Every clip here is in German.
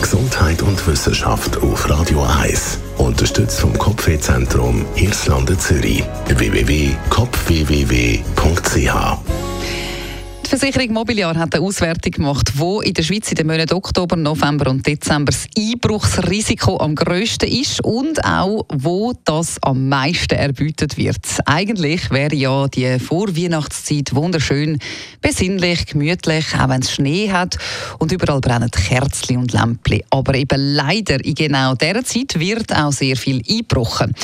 Gesundheit und Wissenschaft auf Radio 1. Unterstützt vom Kopfwehzentrum Irlande Zürich. www.kopfwww.ch die Versicherung Mobiliar hat eine Auswertung gemacht, wo in der Schweiz in den Monaten Oktober, November und Dezember das Einbruchsrisiko am grössten ist und auch, wo das am meisten erbietet wird. Eigentlich wäre ja die Vorweihnachtszeit wunderschön, besinnlich, gemütlich, auch wenn es Schnee hat und überall brennen Kerzen und Lämpchen. Aber eben leider in genau dieser Zeit wird auch sehr viel eingebrochen.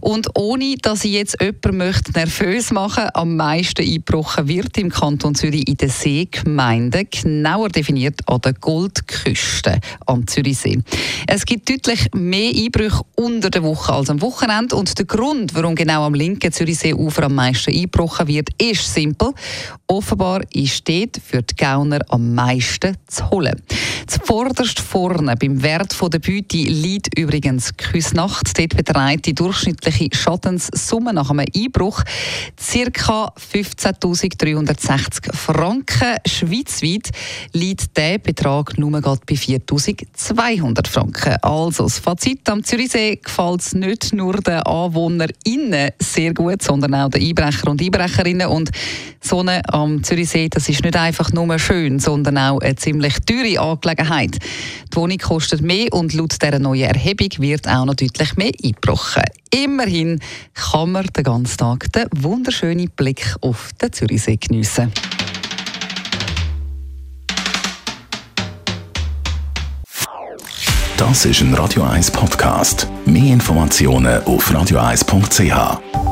Und ohne, dass ich jetzt jemanden möchte nervös machen am meisten eingebrochen wird im Kanton Zürich in den Seegemeinden, genauer definiert an der Goldküste am Zürichsee. Es gibt deutlich mehr Einbrüche unter der Woche als am Wochenende und der Grund, warum genau am linken Zürichseeufer am meisten eingebrochen wird, ist simpel. Offenbar ist dort für die Gauner am meisten zu holen. Zuvorderst vorne beim Wert der Beute liegt übrigens Küsnacht. Dort beträgt die durchschnittliche Schadenssumme nach einem Einbruch ca. 15.360 Franken. Schweizweit liegt der Betrag nur bei 4.200 Franken. Also das Fazit am Zürichsee gefällt es nicht nur den AnwohnerInnen sehr gut, sondern auch den Einbrecher und Einbrecherinnen. Und so eine am Zürichsee, das ist nicht einfach nur schön, sondern auch eine ziemlich teure Angelegenheit. Die Wohnung kostet mehr und laut dieser neuen Erhebung wird auch noch deutlich mehr eingebrochen. Immerhin kann man den ganzen Tag den wunderschönen Blick auf den Zürichsee geniessen. Das ist ein Radio 1 Podcast. Mehr Informationen auf radio1.ch.